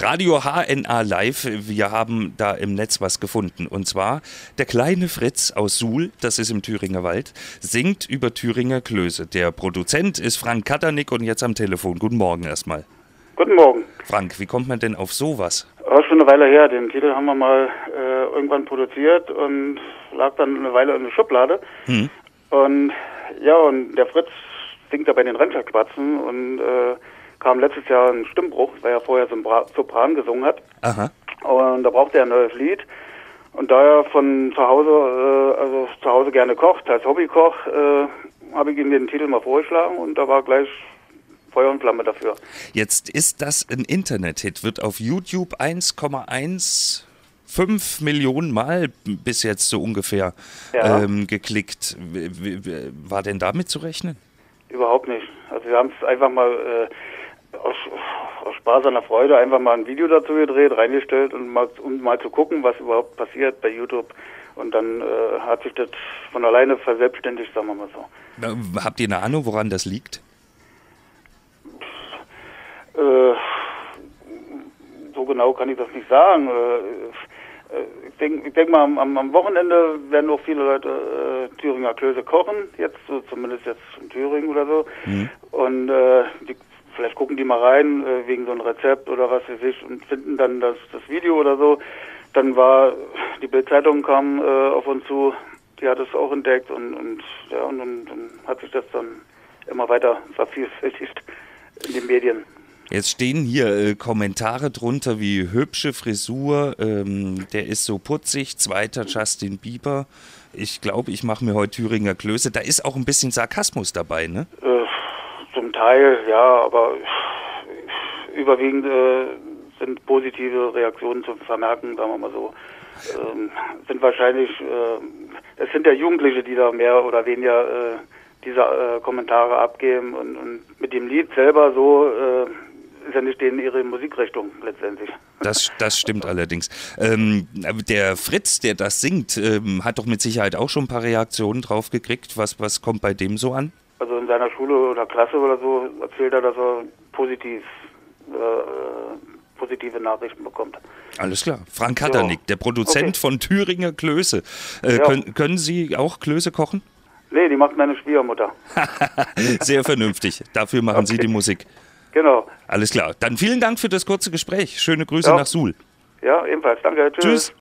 Radio HNA Live, wir haben da im Netz was gefunden. Und zwar, der kleine Fritz aus Suhl, das ist im Thüringer Wald, singt über Thüringer Klöße. Der Produzent ist Frank Katernick und jetzt am Telefon. Guten Morgen erstmal. Guten Morgen. Frank, wie kommt man denn auf sowas? Auch schon eine Weile her. Den Titel haben wir mal äh, irgendwann produziert und lag dann eine Weile in der Schublade. Hm. Und ja, und der Fritz singt da bei den Rentnerquatzen und äh, kam letztes Jahr ein Stimmbruch, weil er vorher Sopran gesungen hat. Aha. Und da brauchte er ein neues Lied. Und da er von zu Hause, äh, also zu Hause gerne kocht, als Hobbykoch, äh, habe ich ihm den Titel mal vorgeschlagen und da war gleich Feuer und Flamme dafür. Jetzt ist das ein Internet-Hit, wird auf YouTube 1,15 Millionen Mal bis jetzt so ungefähr Ja. ähm, geklickt. War denn damit zu rechnen? Überhaupt nicht. Also wir haben es einfach mal äh, Spaß an der Freude einfach mal ein Video dazu gedreht, reingestellt und mal, um mal zu gucken, was überhaupt passiert bei YouTube. Und dann äh, hat sich das von alleine verselbstständigt, sagen wir mal so. Habt ihr eine Ahnung, woran das liegt? Äh, so genau kann ich das nicht sagen. Äh, äh, ich denke denk mal, am, am Wochenende werden auch viele Leute äh, Thüringer Klöße kochen, jetzt so, zumindest jetzt in Thüringen oder so. Und äh, die, vielleicht gucken die mal rein äh, wegen so einem Rezept oder was weiß ich und finden dann das, das Video oder so. Dann war die Bildzeitung kam äh, auf uns zu, die hat es auch entdeckt und, und ja und, und dann hat sich das dann immer weiter vervielfältigt in den Medien. Jetzt stehen hier äh, Kommentare drunter wie hübsche Frisur, ähm, der ist so putzig, zweiter Justin Bieber. Ich glaube, ich mache mir heute Thüringer Klöße. Da ist auch ein bisschen Sarkasmus dabei, ne? Zum Teil, ja, aber überwiegend äh, sind positive Reaktionen zu vermerken, sagen wir mal so. Ähm, sind wahrscheinlich, äh, es sind ja Jugendliche, die da mehr oder weniger äh, diese äh, Kommentare abgeben und, und mit dem Lied selber so äh, ist ja nicht denen ihre Musikrichtung letztendlich. Das, das stimmt allerdings. Ähm, der Fritz, der das singt, ähm, hat doch mit Sicherheit auch schon ein paar Reaktionen drauf gekriegt. Was, was kommt bei dem so an? In seiner Schule oder Klasse oder so erzählt er, dass er positiv äh, positive Nachrichten bekommt. Alles klar. Frank Katernick, der Produzent Okay. von Thüringer Klöße. Äh, Ja. können, können Sie auch Klöße kochen? Nee, die macht meine Schwiegermutter. Sehr vernünftig. Dafür machen Sie Okay. die Musik. Genau. Alles klar. Dann vielen Dank für das kurze Gespräch. Schöne Grüße Ja. nach Suhl. Ja, ebenfalls. Danke. Tschüss. Tschüss.